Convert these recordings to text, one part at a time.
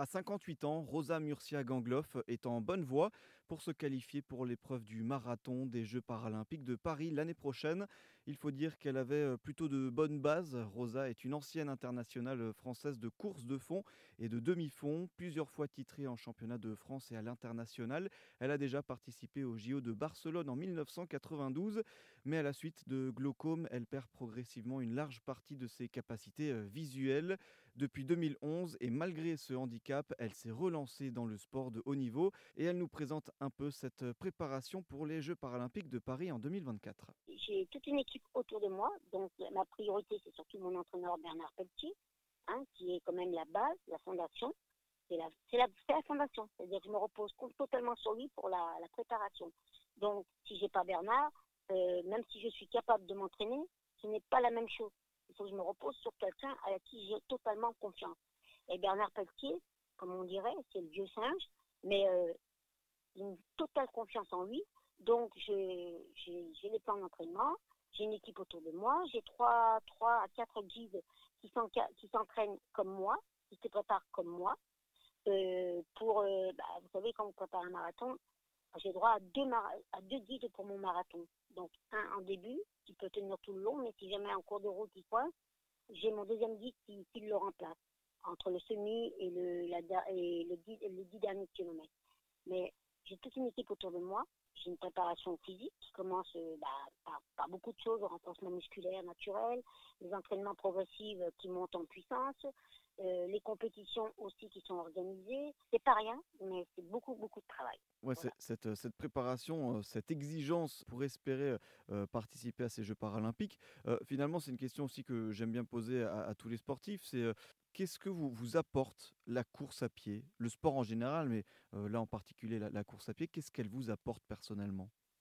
À 58 ans, Rosa Murcia Gangloff est en bonne voie pour se qualifier pour l'épreuve du marathon des Jeux paralympiques de Paris l'année prochaine. Il faut dire qu'elle avait euh, plutôt de bonnes bases. Rosa est une ancienne internationale française de course de fond et de demi-fond, plusieurs fois titrée en championnat de France et à l'international. Elle a déjà participé au JO de Barcelone en 1992, mais à la suite de glaucome, elle perd progressivement une large partie de ses capacités euh, visuelles. Depuis 2011 et malgré ce handicap, elle s'est relancée dans le sport de haut niveau et elle nous présente un peu cette préparation pour les Jeux paralympiques de Paris en 2024. J'ai toute une équipe autour de moi, donc ma priorité c'est surtout mon entraîneur Bernard Pelletier, hein, qui est quand même la base, la fondation. C'est la, la, fondation, c'est-à-dire que je me repose totalement sur lui pour la, préparation. Donc si j'ai pas Bernard, même si je suis capable de m'entraîner, ce n'est pas la même chose. Il faut que je me repose sur quelqu'un à qui j'ai totalement confiance. Et Bernard Pelletier, comme on dirait, c'est le vieux singe, mais une totale confiance en lui. Donc, j'ai les plans d'entraînement, j'ai une équipe autour de moi, j'ai trois, trois à quatre guides qui s'entraînent comme moi, qui se préparent comme moi. Euh, pour, euh, bah, vous savez, quand on prépare un marathon, j'ai droit à deux, à deux guides pour mon marathon. Donc, un en début, qui peut tenir tout le long, mais si jamais en cours de route il coince, j'ai mon deuxième guide qui, le remplace entre le semi et le, la, et le, les dix derniers kilomètres. Mais j'ai toute une équipe autour de moi. J'ai une préparation physique qui commence euh, bah, par, beaucoup de choses, le renforcement musculaire naturel, les entraînements progressifs qui montent en puissance, euh, les compétitions aussi qui sont organisées. C'est pas rien, mais c'est beaucoup, beaucoup de travail. Ouais, cette, euh, cette, préparation, cette exigence pour espérer participer à ces Jeux paralympiques, finalement, c'est une question aussi que j'aime bien poser à, à tous les sportifs. C'est qu'est-ce que vous, vous apporte la course à pied Le sport en général, mais euh, là en particulier la, course à pied, qu'est-ce qu'elle vous apporte personnellement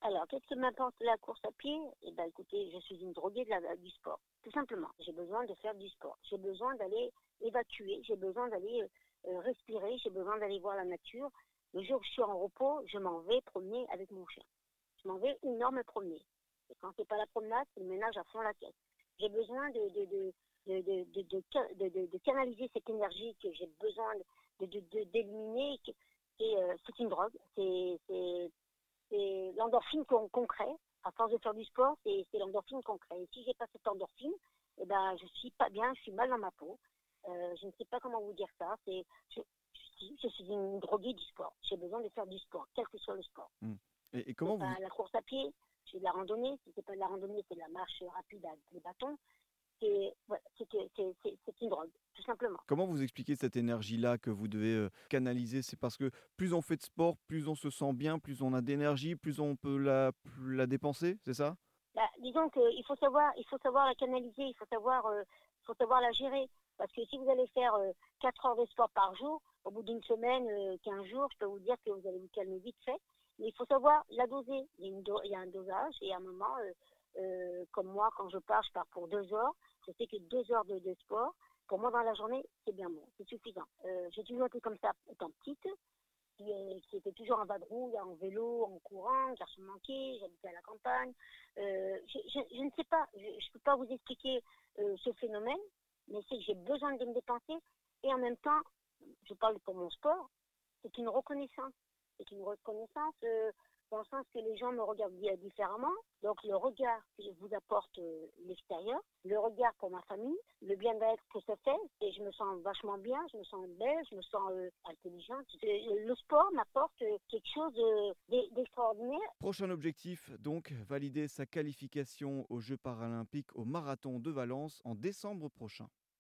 alors, qu'est-ce que m'apporte la course à pied Eh bien, écoutez, je suis une droguée de du sport. Tout simplement. J'ai besoin de faire du sport. J'ai besoin d'aller évacuer. J'ai besoin d'aller euh, euh, respirer. J'ai besoin d'aller voir la nature. Le jour où je suis en repos, je m'en vais promener avec mon chien. Je m'en vais énorme promener. Et quand c'est pas la promenade, c'est le ménage à fond la tête. J'ai besoin de, de, de, de, canaliser cette énergie que j'ai besoin d'éliminer. Euh, c'est une drogue, l'endorphine concret. À force de faire du sport, c'est l'endorphine concret. Et si j'ai pas cette endorphine, eh ben, je suis pas bien, je suis mal dans ma peau. Euh, je ne sais pas comment vous dire ça. C'est, je, je, suis une droguée du sport. J'ai besoin de faire du sport, quel que soit le sport. Mmh. Et, comment vous... La course à pied, c'est de la randonnée. Si c'est pas de la randonnée, c'est de la marche rapide avec les bâtons c'est une drogue, tout simplement. Comment vous expliquez cette énergie-là que vous devez euh, canaliser? C'est parce que plus on fait de sport, plus on se sent bien, plus on a d'énergie, plus on peut la, la dépenser, c'est ça? Bah, Disons qu'il faut savoir, il faut savoir la canaliser, il faut savoir, euh, faut savoir la gérer. Parce que si vous allez faire 4 euh, heures de sport par jour, au bout d'une semaine, 15 jours, je peux vous dire que vous allez vous calmer vite fait. Mais il faut savoir la doser. Il y a, une il y a un dosage et à un moment, euh, comme moi, quand je pars, je pars pour deux heures. Je sais que deux heures de, sport, pour moi, dans la journée, c'est bien bon, c'est suffisant. Euh, j'ai toujours été comme ça étant petite, qui, qui était toujours en vadrouille, en vélo, en courant, garçon manqué, j'habitais à la campagne. Euh, je, ne sais pas, je ne peux pas vous expliquer ce phénomène, mais c'est que j'ai besoin de me dépenser et en même temps, je parle pour mon sport, c'est une reconnaissance. C'est une reconnaissance dans le sens que les gens me regardent différemment. Donc le regard que je vous apporte euh, l'extérieur, le regard pour ma famille, le bien-être que ça fait, et je me sens vachement bien, je me sens belle, je me sens euh, intelligente. Le sport m'apporte euh, quelque chose d'extraordinaire. Prochain objectif, donc, valider sa qualification aux Jeux paralympiques au marathon de Valence en décembre prochain.